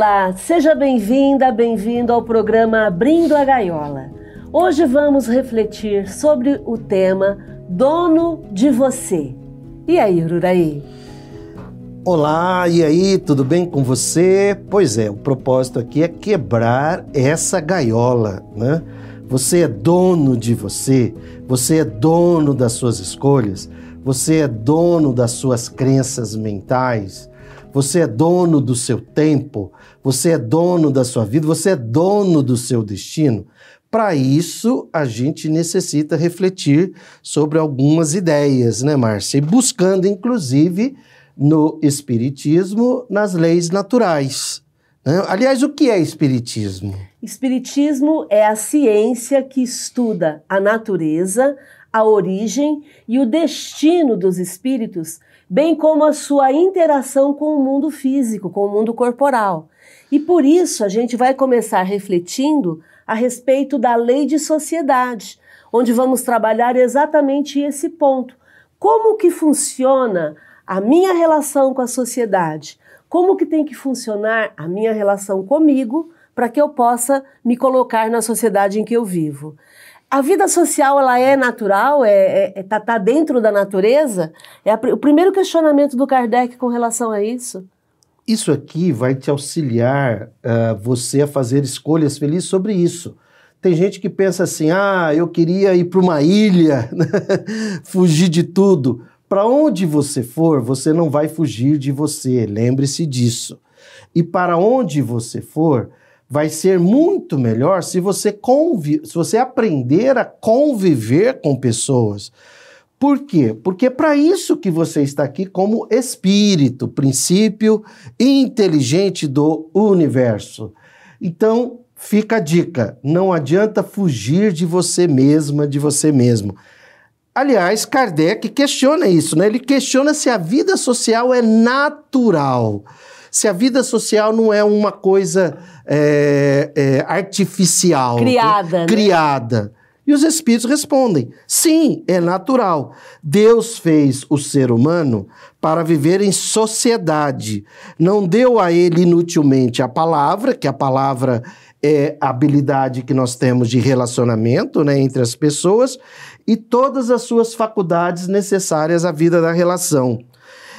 Olá, seja bem-vinda, bem-vindo ao programa Abrindo a Gaiola. Hoje vamos refletir sobre o tema Dono de Você. E aí, Ururaí? Olá, e aí, tudo bem com você? Pois é, o propósito aqui é quebrar essa gaiola, né? Você é dono de você, você é dono das suas escolhas, você é dono das suas crenças mentais, você é dono do seu tempo, você é dono da sua vida, você é dono do seu destino. Para isso, a gente necessita refletir sobre algumas ideias, né, Márcia? E buscando, inclusive, no Espiritismo, nas leis naturais. Né? Aliás, o que é Espiritismo? Espiritismo é a ciência que estuda a natureza, a origem e o destino dos espíritos, bem como a sua interação com o mundo físico, com o mundo corporal. E por isso a gente vai começar refletindo a respeito da lei de sociedade, onde vamos trabalhar exatamente esse ponto. Como que funciona a minha relação com a sociedade? Como que tem que funcionar a minha relação comigo para que eu possa me colocar na sociedade em que eu vivo? A vida social ela é natural, é, é, é tá, tá, dentro da natureza. É a, o primeiro questionamento do Kardec com relação a isso. Isso aqui vai te auxiliar uh, você a fazer escolhas felizes sobre isso. Tem gente que pensa assim: ah, eu queria ir para uma ilha, né? fugir de tudo. Para onde você for, você não vai fugir de você, lembre-se disso. E para onde você for, vai ser muito melhor se você, convi se você aprender a conviver com pessoas. Por quê? Porque é para isso que você está aqui como espírito, princípio inteligente do universo. Então, fica a dica: não adianta fugir de você mesma, de você mesmo. Aliás, Kardec questiona isso, né? Ele questiona se a vida social é natural, se a vida social não é uma coisa é, é, artificial, criada, né? criada. E os espíritos respondem: sim, é natural. Deus fez o ser humano para viver em sociedade. Não deu a ele inutilmente a palavra, que a palavra é a habilidade que nós temos de relacionamento né, entre as pessoas, e todas as suas faculdades necessárias à vida da relação.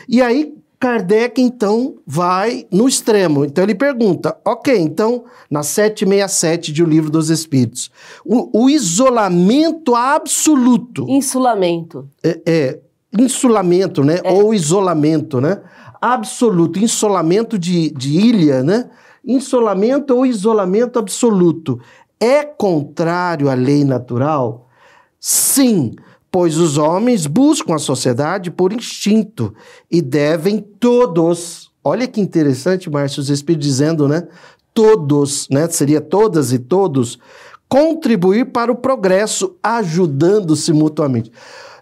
E aí, Kardec, então, vai no extremo. Então, ele pergunta: ok, então, na 767 de O Livro dos Espíritos, o, o isolamento absoluto. Insulamento. É, é insulamento, né? É. Ou isolamento, né? Absoluto, insolamento de, de ilha, né? Insolamento ou isolamento absoluto é contrário à lei natural? Sim, pois os homens buscam a sociedade por instinto e devem todos. Olha que interessante, Márcio, os Espíritos dizendo, né? Todos, né? Seria todas e todos contribuir para o progresso, ajudando-se mutuamente.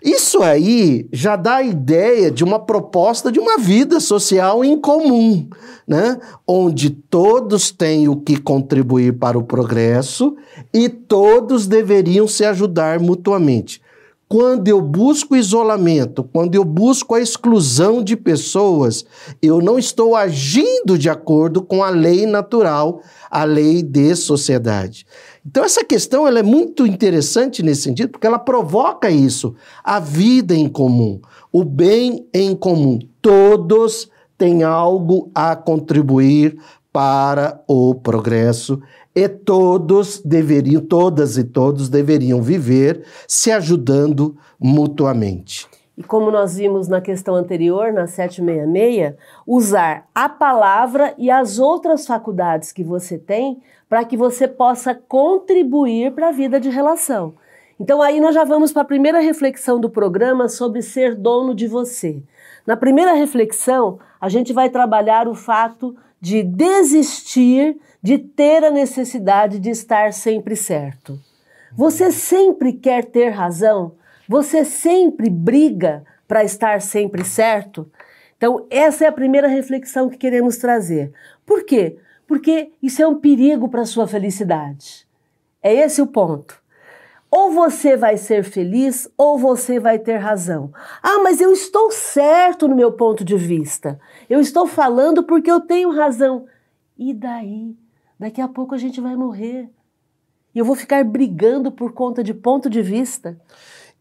Isso aí já dá a ideia de uma proposta de uma vida social em comum, né? onde todos têm o que contribuir para o progresso e todos deveriam se ajudar mutuamente. Quando eu busco isolamento, quando eu busco a exclusão de pessoas, eu não estou agindo de acordo com a lei natural, a lei de sociedade. Então essa questão ela é muito interessante nesse sentido, porque ela provoca isso, a vida em comum, o bem em comum. Todos têm algo a contribuir para o progresso e todos deveriam, todas e todos deveriam viver se ajudando mutuamente. E como nós vimos na questão anterior, na 766, usar a palavra e as outras faculdades que você tem para que você possa contribuir para a vida de relação. Então aí nós já vamos para a primeira reflexão do programa sobre ser dono de você. Na primeira reflexão, a gente vai trabalhar o fato de desistir de ter a necessidade de estar sempre certo. Você sempre quer ter razão? Você sempre briga para estar sempre certo? Então, essa é a primeira reflexão que queremos trazer. Por quê? Porque isso é um perigo para a sua felicidade. É esse o ponto. Ou você vai ser feliz ou você vai ter razão. Ah, mas eu estou certo no meu ponto de vista. Eu estou falando porque eu tenho razão. E daí? Daqui a pouco a gente vai morrer. E eu vou ficar brigando por conta de ponto de vista.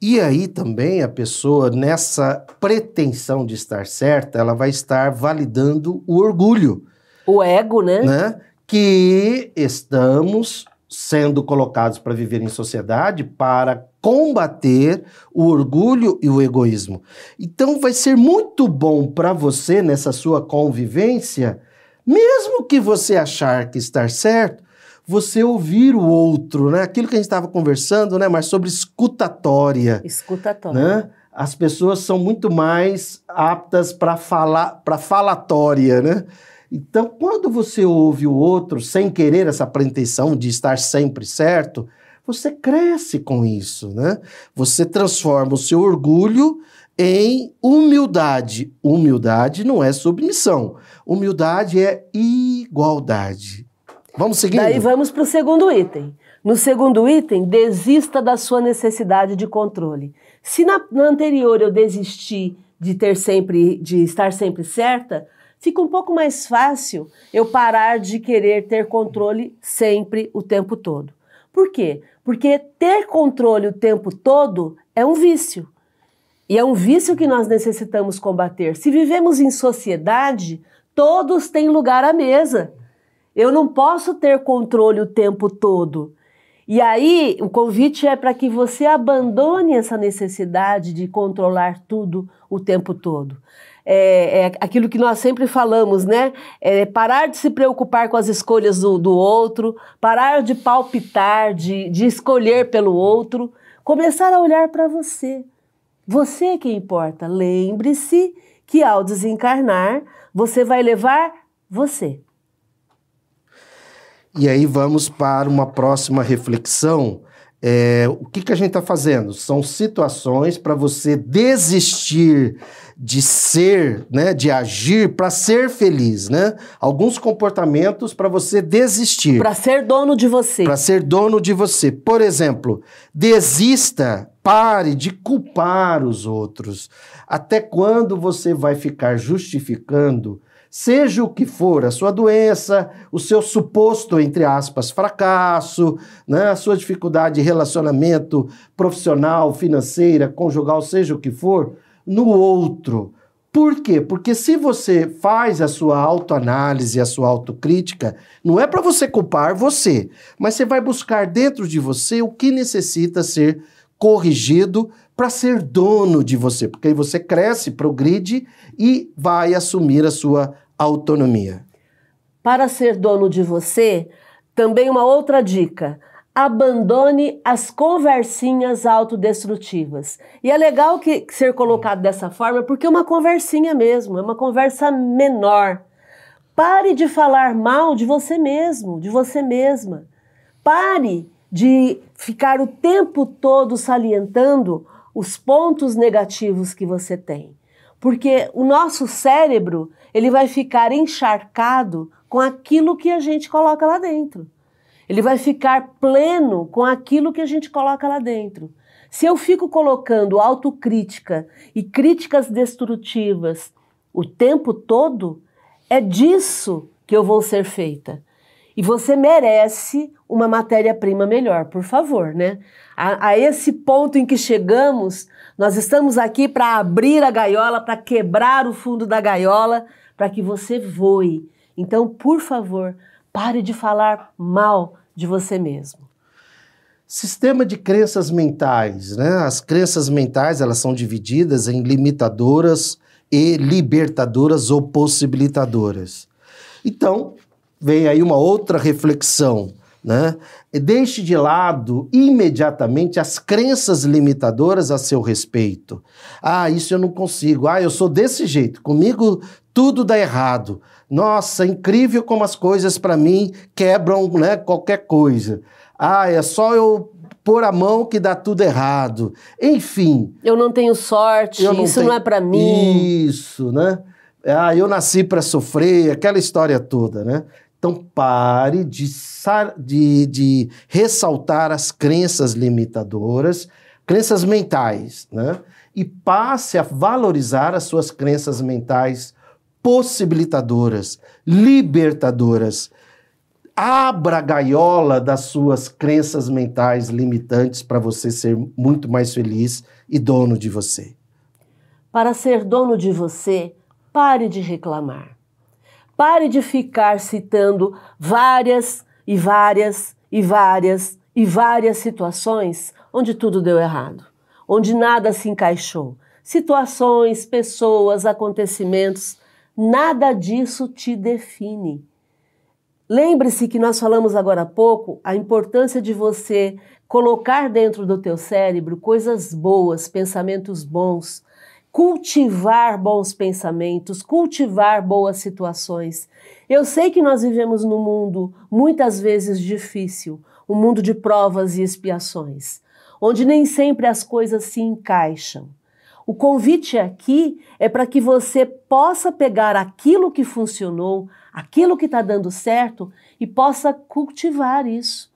E aí também a pessoa, nessa pretensão de estar certa, ela vai estar validando o orgulho. O ego, né? né? Que estamos sendo colocados para viver em sociedade para combater o orgulho e o egoísmo. Então vai ser muito bom para você nessa sua convivência, mesmo que você achar que está certo, você ouvir o outro, né? Aquilo que a gente estava conversando, né, mas sobre escutatória. Escutatória. Né? As pessoas são muito mais aptas para falar, para falatória, né? Então, quando você ouve o outro sem querer essa pretensão de estar sempre certo, você cresce com isso, né? Você transforma o seu orgulho em humildade. Humildade não é submissão. Humildade é igualdade. Vamos seguir? Daí vamos para o segundo item. No segundo item, desista da sua necessidade de controle. Se na, na anterior eu desisti de ter sempre, de estar sempre certa, fica um pouco mais fácil eu parar de querer ter controle sempre o tempo todo. Por quê? Porque ter controle o tempo todo é um vício. E é um vício que nós necessitamos combater. Se vivemos em sociedade, todos têm lugar à mesa. Eu não posso ter controle o tempo todo. E aí, o convite é para que você abandone essa necessidade de controlar tudo o tempo todo é, é, aquilo que nós sempre falamos, né? É parar de se preocupar com as escolhas do, do outro, parar de palpitar, de, de escolher pelo outro, começar a olhar para você. Você é que importa. Lembre-se que ao desencarnar, você vai levar você. E aí vamos para uma próxima reflexão. É, o que, que a gente está fazendo? São situações para você desistir de ser, né, de agir para ser feliz, né? Alguns comportamentos para você desistir. Para ser dono de você. Para ser dono de você. Por exemplo, desista, pare de culpar os outros. Até quando você vai ficar justificando seja o que for, a sua doença, o seu suposto, entre aspas, fracasso, né, a sua dificuldade de relacionamento profissional, financeira, conjugal, seja o que for, no outro. Por quê? Porque se você faz a sua autoanálise, a sua autocrítica, não é para você culpar você, mas você vai buscar dentro de você o que necessita ser corrigido para ser dono de você, porque aí você cresce, progride e vai assumir a sua autonomia. Para ser dono de você, também uma outra dica: abandone as conversinhas autodestrutivas. E é legal que, ser colocado dessa forma porque é uma conversinha mesmo, é uma conversa menor. Pare de falar mal de você mesmo, de você mesma. Pare de ficar o tempo todo salientando os pontos negativos que você tem. Porque o nosso cérebro, ele vai ficar encharcado com aquilo que a gente coloca lá dentro. Ele vai ficar pleno com aquilo que a gente coloca lá dentro. Se eu fico colocando autocrítica e críticas destrutivas o tempo todo, é disso que eu vou ser feita. E você merece uma matéria-prima melhor, por favor, né? A, a, esse ponto em que chegamos, nós estamos aqui para abrir a gaiola, para quebrar o fundo da gaiola, para que você voe. Então, por favor, pare de falar mal de você mesmo. Sistema de crenças mentais, né? As crenças mentais, elas são divididas em limitadoras e libertadoras ou possibilitadoras. Então, vem aí uma outra reflexão, né? Deixe de lado imediatamente as crenças limitadoras a seu respeito. Ah, isso eu não consigo. Ah, eu sou desse jeito. Comigo tudo dá errado. Nossa, incrível como as coisas para mim quebram né, qualquer coisa. Ah, é só eu pôr a mão que dá tudo errado. Enfim. Eu não tenho sorte, não isso tenho... não é para mim. Isso, né? Ah, eu nasci para sofrer, aquela história toda, né? Então pare de, de, de ressaltar as crenças limitadoras, crenças mentais, né? E passe a valorizar as suas crenças mentais possibilitadoras, libertadoras. Abra a gaiola das suas crenças mentais limitantes para você ser muito mais feliz e dono de você. Para ser dono de você, pare de reclamar. Pare de ficar citando várias e várias e várias e várias situações onde tudo deu errado, onde nada se encaixou. Situações, pessoas, acontecimentos, nada disso te define. Lembre-se que nós falamos agora há pouco a importância de você colocar dentro do teu cérebro coisas boas, pensamentos bons, cultivar bons pensamentos, cultivar boas situações. Eu sei que nós vivemos num mundo muitas vezes difícil, um mundo de provas e expiações, onde nem sempre as coisas se encaixam. O convite aqui é para que você possa pegar aquilo que funcionou, aquilo que está dando certo e possa cultivar isso.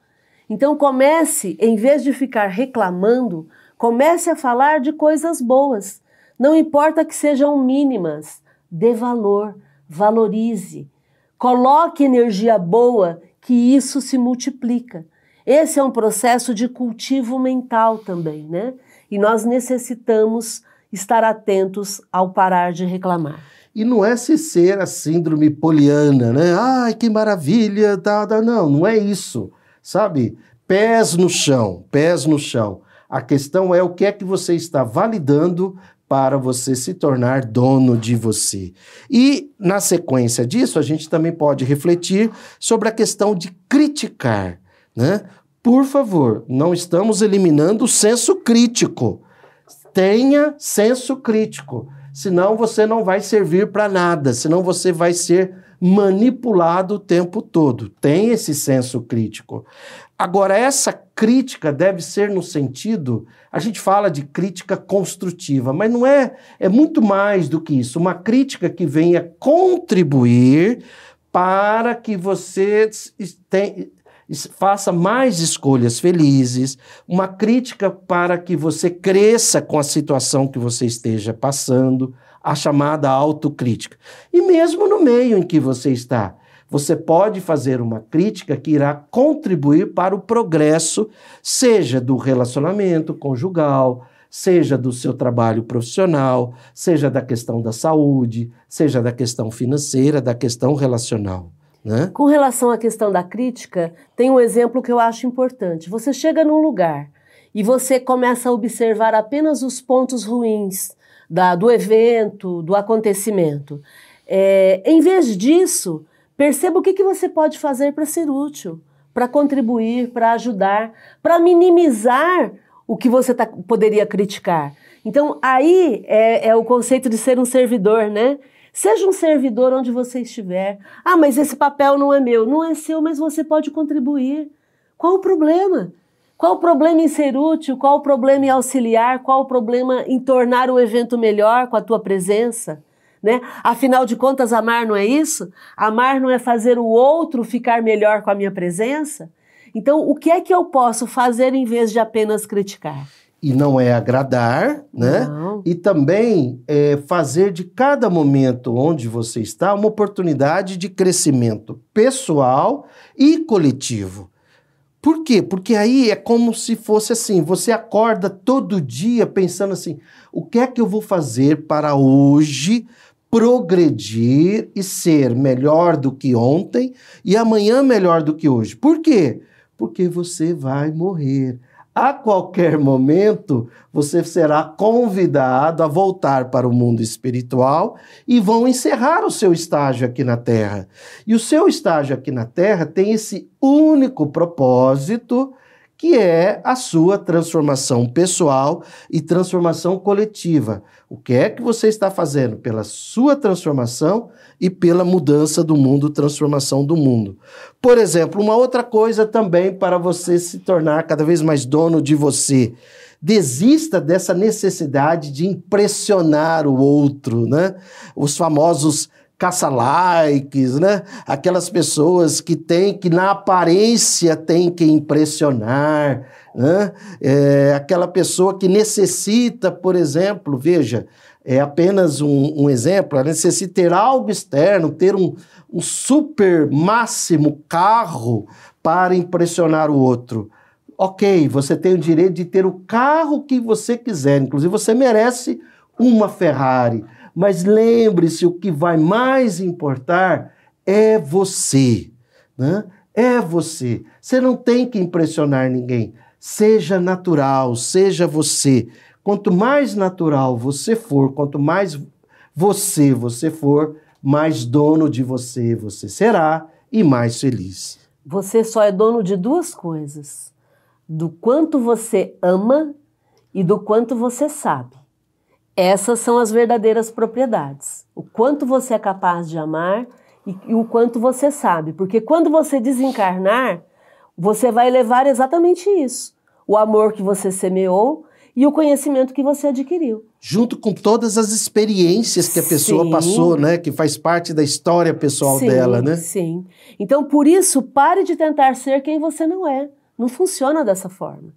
Então comece, em vez de ficar reclamando, comece a falar de coisas boas. Não importa que sejam mínimas, dê valor, valorize. Coloque energia boa, que isso se multiplica. Esse é um processo de cultivo mental também, né? E nós necessitamos estar atentos ao parar de reclamar. E não é se ser a síndrome poliana, né? Ai, que maravilha, tá, tá. não, não é isso, sabe? Pés no chão, pés no chão. A questão é o que é que você está validando para você se tornar dono de você. E, na sequência disso, a gente também pode refletir sobre a questão de criticar. Né? Por favor, não estamos eliminando o senso crítico. Tenha senso crítico, senão você não vai servir para nada, senão você vai ser manipulado o tempo todo. Tem esse senso crítico. Agora, essa crítica deve ser no sentido, a gente fala de crítica construtiva, mas não é, é muito mais do que isso. Uma crítica que venha contribuir para que você tenha faça mais escolhas felizes, uma crítica para que você cresça com a situação que você esteja passando, a chamada autocrítica. E mesmo no meio em que você está, você pode fazer uma crítica que irá contribuir para o progresso, seja do relacionamento conjugal, seja do seu trabalho profissional, seja da questão da saúde, seja da questão financeira, da questão relacional. Né? Com relação à questão da crítica, tem um exemplo que eu acho importante. Você chega num lugar e você começa a observar apenas os pontos ruins da, do evento, do acontecimento. É, em vez disso, perceba o que, que você pode fazer para ser útil, para contribuir, para ajudar, para minimizar o que você tá, poderia criticar. Então, aí é, é o conceito de ser um servidor, né? Seja um servidor onde você estiver. Ah, mas esse papel não é meu. Não é seu, mas você pode contribuir. Qual o problema? Qual o problema em ser útil? Qual o problema em auxiliar? Qual o problema em tornar o evento melhor com a tua presença? Né? Afinal de contas, amar não é isso? Amar não é fazer o outro ficar melhor com a minha presença? Então, o que é que eu posso fazer em vez de apenas criticar? E não é agradar, né? Não. E também é fazer de cada momento onde você está uma oportunidade de crescimento pessoal e coletivo. Por quê? Porque aí é como se fosse assim: você acorda todo dia pensando assim: o que é que eu vou fazer para hoje progredir e ser melhor do que ontem e amanhã melhor do que hoje? Por quê? Porque você vai morrer a qualquer momento você será convidado a voltar para o mundo espiritual e vão encerrar o seu estágio aqui na Terra. E o seu estágio aqui na Terra tem esse único propósito que é a sua transformação pessoal e transformação coletiva. O que é que você está fazendo pela sua transformação e pela mudança do mundo, transformação do mundo? Por exemplo, uma outra coisa também para você se tornar cada vez mais dono de você. Desista dessa necessidade de impressionar o outro, né? Os famosos caça-likes, né? Aquelas pessoas que têm que na aparência tem que impressionar, né? É, aquela pessoa que necessita, por exemplo, veja, é apenas um, um exemplo, ela necessita ter algo externo, ter um, um super máximo carro para impressionar o outro. Ok, você tem o direito de ter o carro que você quiser, inclusive você merece uma Ferrari, mas lembre-se: o que vai mais importar é você. Né? É você. Você não tem que impressionar ninguém. Seja natural, seja você. Quanto mais natural você for, quanto mais você você for, mais dono de você você será e mais feliz. Você só é dono de duas coisas: do quanto você ama e do quanto você sabe. Essas são as verdadeiras propriedades. O quanto você é capaz de amar e, e o quanto você sabe. Porque quando você desencarnar, você vai levar exatamente isso: o amor que você semeou e o conhecimento que você adquiriu. Junto com todas as experiências que a pessoa sim. passou, né? Que faz parte da história pessoal sim, dela, né? Sim. Então, por isso, pare de tentar ser quem você não é. Não funciona dessa forma.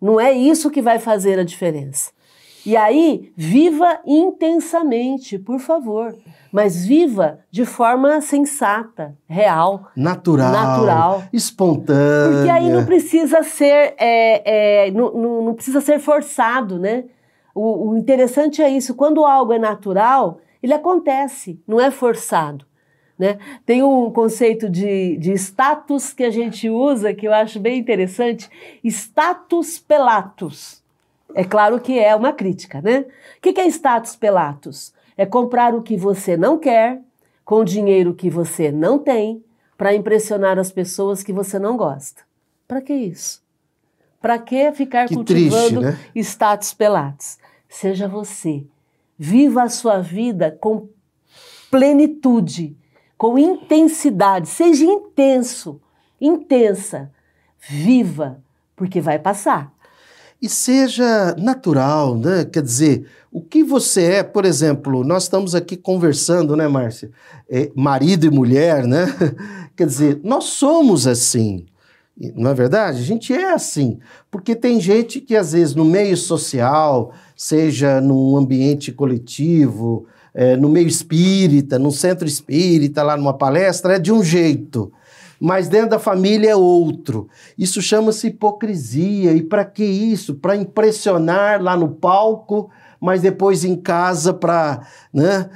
Não é isso que vai fazer a diferença. E aí, viva intensamente, por favor. Mas viva de forma sensata, real. Natural. Natural. Espontânea. Porque aí não precisa ser, é, é, não, não, não, precisa ser forçado, né? O, o interessante é isso. Quando algo é natural, ele acontece, não é forçado. Né? Tem um conceito de, de status que a gente usa que eu acho bem interessante: status pelatus. É claro que é uma crítica, né? O que é status pelatus? É comprar o que você não quer, com o dinheiro que você não tem, para impressionar as pessoas que você não gosta. Para que isso? Para que ficar que cultivando triste, né? status pelatus? Seja você. Viva a sua vida com plenitude, com intensidade. Seja intenso, intensa. Viva, porque vai passar e seja natural, né? Quer dizer, o que você é, por exemplo, nós estamos aqui conversando, né, Márcia? É, marido e mulher, né? Quer dizer, nós somos assim. Não é verdade? A gente é assim. Porque tem gente que, às vezes, no meio social, seja num ambiente coletivo, é, no meio espírita, num centro espírita, lá numa palestra, é de um jeito mas dentro da família é outro. Isso chama-se hipocrisia. E para que isso? Para impressionar lá no palco, mas depois em casa para né,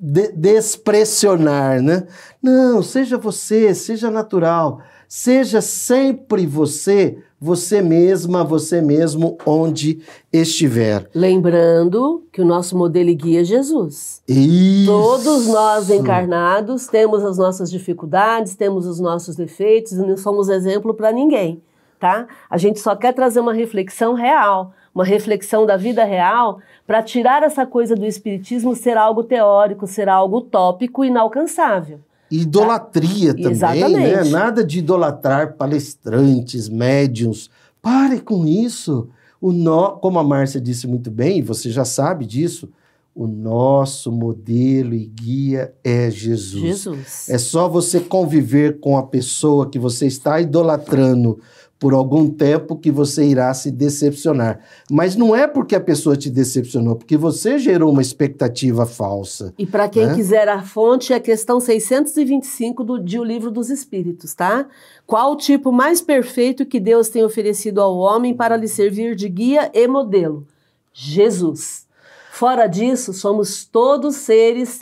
de despressionar. Né? Não, seja você, seja natural. Seja sempre você você mesma, você mesmo, onde estiver. Lembrando que o nosso modelo e guia é Jesus. Isso. Todos nós encarnados temos as nossas dificuldades, temos os nossos defeitos e não somos exemplo para ninguém, tá? A gente só quer trazer uma reflexão real, uma reflexão da vida real para tirar essa coisa do espiritismo ser algo teórico, ser algo utópico e inalcançável. Idolatria também, Exatamente. né? Nada de idolatrar palestrantes, médiums. Pare com isso. O no... Como a Márcia disse muito bem, e você já sabe disso, o nosso modelo e guia é Jesus. Jesus. É só você conviver com a pessoa que você está idolatrando por algum tempo que você irá se decepcionar. Mas não é porque a pessoa te decepcionou, porque você gerou uma expectativa falsa. E para quem né? quiser a fonte, é a questão 625 do, de O Livro dos Espíritos, tá? Qual o tipo mais perfeito que Deus tem oferecido ao homem para lhe servir de guia e modelo? Jesus. Fora disso, somos todos seres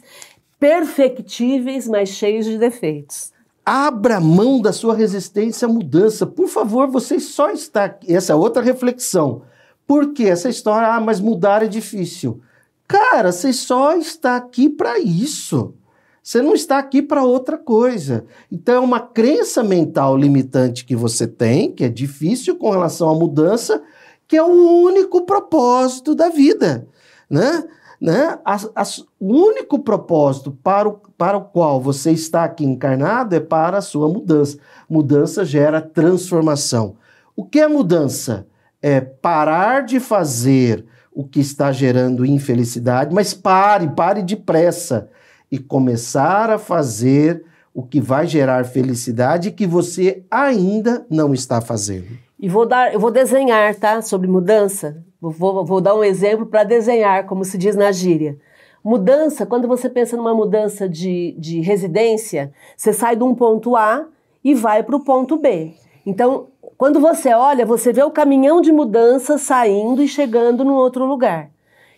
perfectíveis, mas cheios de defeitos. Abra mão da sua resistência à mudança. Por favor, você só está. Essa é outra reflexão. Por que essa história? Ah, mas mudar é difícil. Cara, você só está aqui para isso. Você não está aqui para outra coisa. Então é uma crença mental limitante que você tem, que é difícil com relação à mudança, que é o único propósito da vida, né? Né? As, as, o único propósito para o, para o qual você está aqui encarnado é para a sua mudança. Mudança gera transformação. O que é mudança? É parar de fazer o que está gerando infelicidade, mas pare, pare depressa e começar a fazer o que vai gerar felicidade que você ainda não está fazendo. E vou dar, eu vou desenhar, tá, sobre mudança Vou, vou dar um exemplo para desenhar, como se diz na gíria. Mudança, quando você pensa numa mudança de, de residência, você sai de um ponto A e vai para o ponto B. Então, quando você olha, você vê o caminhão de mudança saindo e chegando no outro lugar.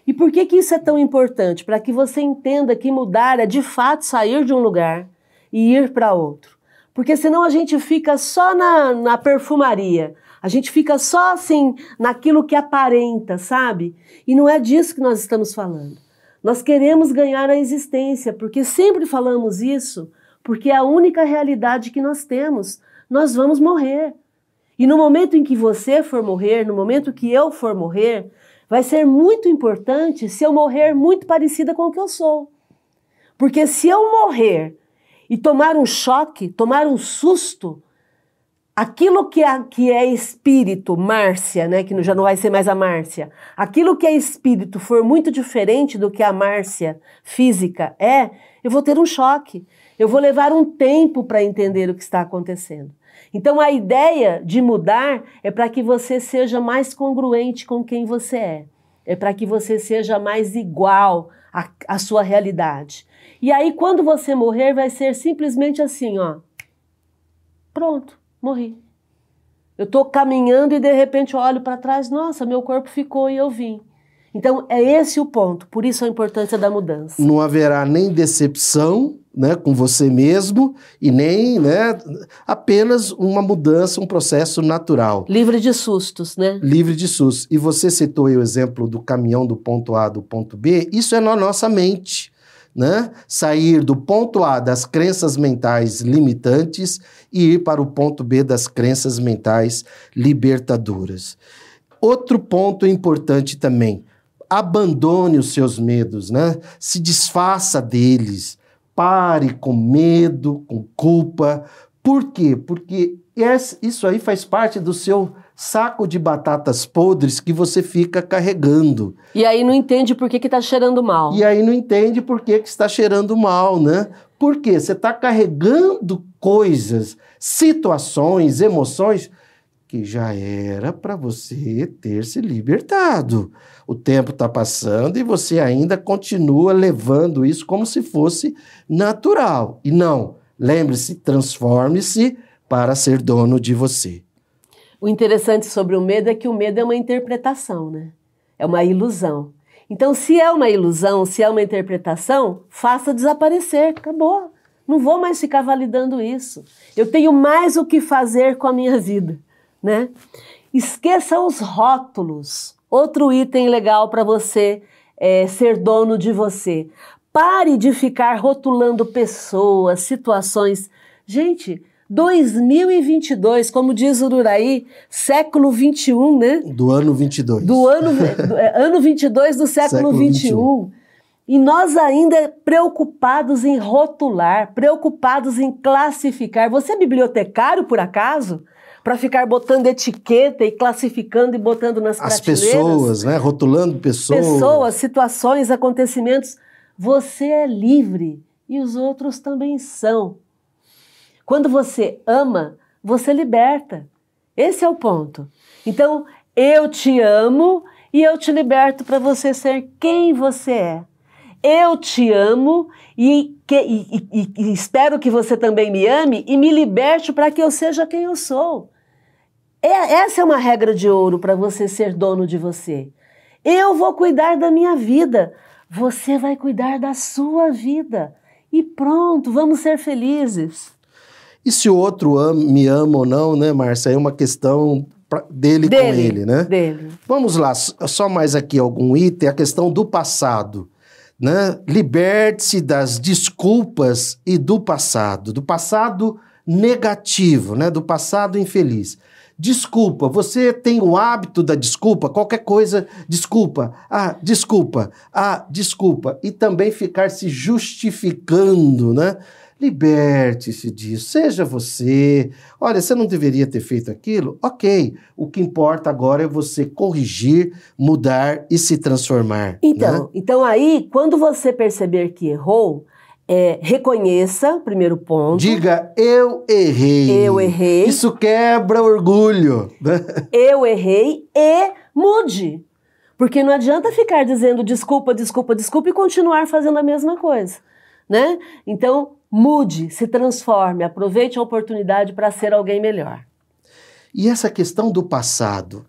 E por que, que isso é tão importante? Para que você entenda que mudar é de fato sair de um lugar e ir para outro. Porque senão a gente fica só na, na perfumaria, a gente fica só assim naquilo que aparenta, sabe? E não é disso que nós estamos falando. Nós queremos ganhar a existência, porque sempre falamos isso, porque é a única realidade que nós temos. Nós vamos morrer. E no momento em que você for morrer, no momento que eu for morrer, vai ser muito importante se eu morrer muito parecida com o que eu sou. Porque se eu morrer e tomar um choque, tomar um susto, aquilo que é, que é espírito, Márcia, né, que já não vai ser mais a Márcia, aquilo que é espírito for muito diferente do que a Márcia física é, eu vou ter um choque. Eu vou levar um tempo para entender o que está acontecendo. Então a ideia de mudar é para que você seja mais congruente com quem você é. É para que você seja mais igual à, à sua realidade. E aí, quando você morrer, vai ser simplesmente assim, ó. Pronto morri. Eu estou caminhando e de repente olho para trás, nossa, meu corpo ficou e eu vim. Então é esse o ponto, por isso a importância da mudança. Não haverá nem decepção né, com você mesmo e nem né, apenas uma mudança, um processo natural. Livre de sustos, né? Livre de sustos. E você citou o exemplo do caminhão do ponto A do ponto B, isso é na nossa mente né? Sair do ponto A das crenças mentais limitantes e ir para o ponto B das crenças mentais libertadoras. Outro ponto importante também, abandone os seus medos, né? Se desfaça deles. Pare com medo, com culpa. Por quê? Porque isso aí faz parte do seu saco de batatas podres que você fica carregando. E aí não entende por que está cheirando mal. E aí não entende por que, que está cheirando mal, né? Por quê? Você está carregando coisas, situações, emoções que já era para você ter se libertado. O tempo está passando e você ainda continua levando isso como se fosse natural. E não, lembre-se, transforme-se para ser dono de você. O interessante sobre o medo é que o medo é uma interpretação, né? É uma ilusão. Então, se é uma ilusão, se é uma interpretação, faça desaparecer, acabou. Não vou mais ficar validando isso. Eu tenho mais o que fazer com a minha vida, né? Esqueça os rótulos. Outro item legal para você é, ser dono de você. Pare de ficar rotulando pessoas, situações. Gente, 2022, como diz o Ururaí, século 21, né? Do ano 22. Do ano, do, é, ano 22 do século, século 21. 21. E nós ainda preocupados em rotular, preocupados em classificar. Você é bibliotecário, por acaso? Para ficar botando etiqueta e classificando e botando nas As pessoas, né? Rotulando pessoas. Pessoas, situações, acontecimentos. Você é livre e os outros também são. Quando você ama, você liberta. Esse é o ponto. Então, eu te amo e eu te liberto para você ser quem você é. Eu te amo e, que, e, e, e, espero que você também me ame e me liberte para que eu seja quem eu sou. É, essa é uma regra de ouro para você ser dono de você. Eu vou cuidar da minha vida, você vai cuidar da sua vida. E pronto, vamos ser felizes. E se o outro ama, me ama ou não, né, Márcia? É uma questão pra, dele, dele, com ele, né? Dele. Vamos lá, só mais aqui algum item, a questão do passado. Né? Liberte-se das desculpas e do passado, do passado negativo, né? do passado infeliz. Desculpa, você tem o hábito da desculpa, qualquer coisa, desculpa, ah, desculpa, ah, desculpa, e também ficar se justificando, né? Liberte-se disso, seja você. Olha, você não deveria ter feito aquilo? Ok. O que importa agora é você corrigir, mudar e se transformar. Então, né? então aí, quando você perceber que errou, é, reconheça, primeiro ponto. Diga, eu errei. Eu errei. Isso quebra orgulho. Né? Eu errei e mude. Porque não adianta ficar dizendo desculpa, desculpa, desculpa e continuar fazendo a mesma coisa, né? Então, mude, se transforme, aproveite a oportunidade para ser alguém melhor. E essa questão do passado,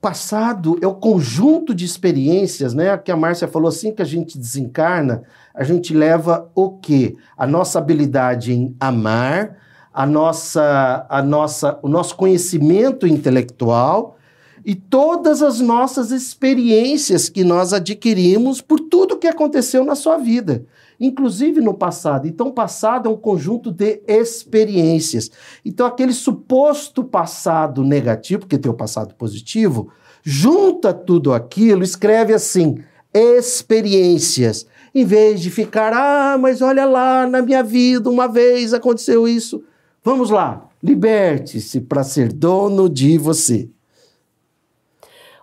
passado é o conjunto de experiências, né? Que a Márcia falou assim que a gente desencarna, a gente leva o quê? A nossa habilidade em amar, a nossa, a nossa, o nosso conhecimento intelectual e todas as nossas experiências que nós adquirimos por tudo que aconteceu na sua vida, inclusive no passado. Então, passado é um conjunto de experiências. Então, aquele suposto passado negativo, porque tem o passado positivo, junta tudo aquilo, escreve assim: experiências. Em vez de ficar, ah, mas olha lá, na minha vida, uma vez aconteceu isso. Vamos lá, liberte-se para ser dono de você.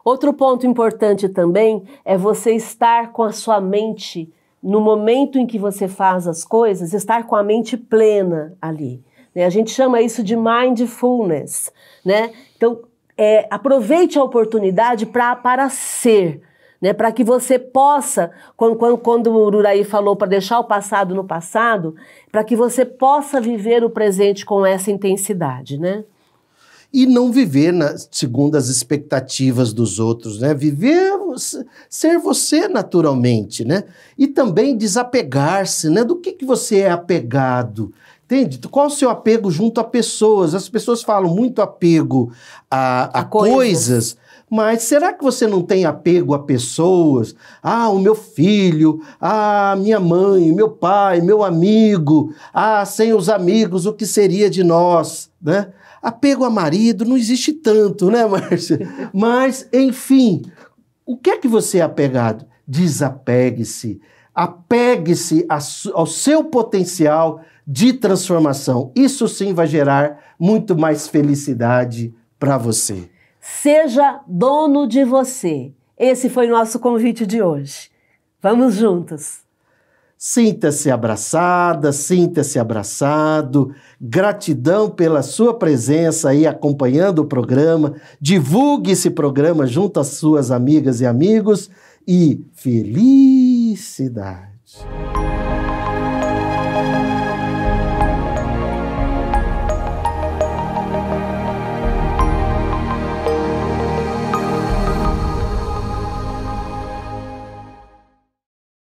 Outro ponto importante também é você estar com a sua mente no momento em que você faz as coisas, estar com a mente plena ali. Né? A gente chama isso de mindfulness, né? Então, é, aproveite a oportunidade para ser, né? Para que você possa, quando, quando, quando o Ururaí falou para deixar o passado no passado, para que você possa viver o presente com essa intensidade, né? E não viver na, segundo as expectativas dos outros, né? Viver, ser você naturalmente, né? E também desapegar-se, né? Do que, que você é apegado? Entende? Qual o seu apego junto a pessoas? As pessoas falam muito apego a, a, a coisas. coisas. Mas será que você não tem apego a pessoas? Ah, o meu filho, ah, minha mãe, meu pai, meu amigo. Ah, sem os amigos, o que seria de nós, né? Apego a marido não existe tanto, né, Márcia? Mas, enfim, o que é que você é apegado? Desapegue-se. Apegue-se ao seu potencial de transformação. Isso sim vai gerar muito mais felicidade para você. Seja dono de você. Esse foi nosso convite de hoje. Vamos juntos. Sinta-se abraçada, sinta-se abraçado. Gratidão pela sua presença aí acompanhando o programa. Divulgue esse programa junto às suas amigas e amigos e felicidade.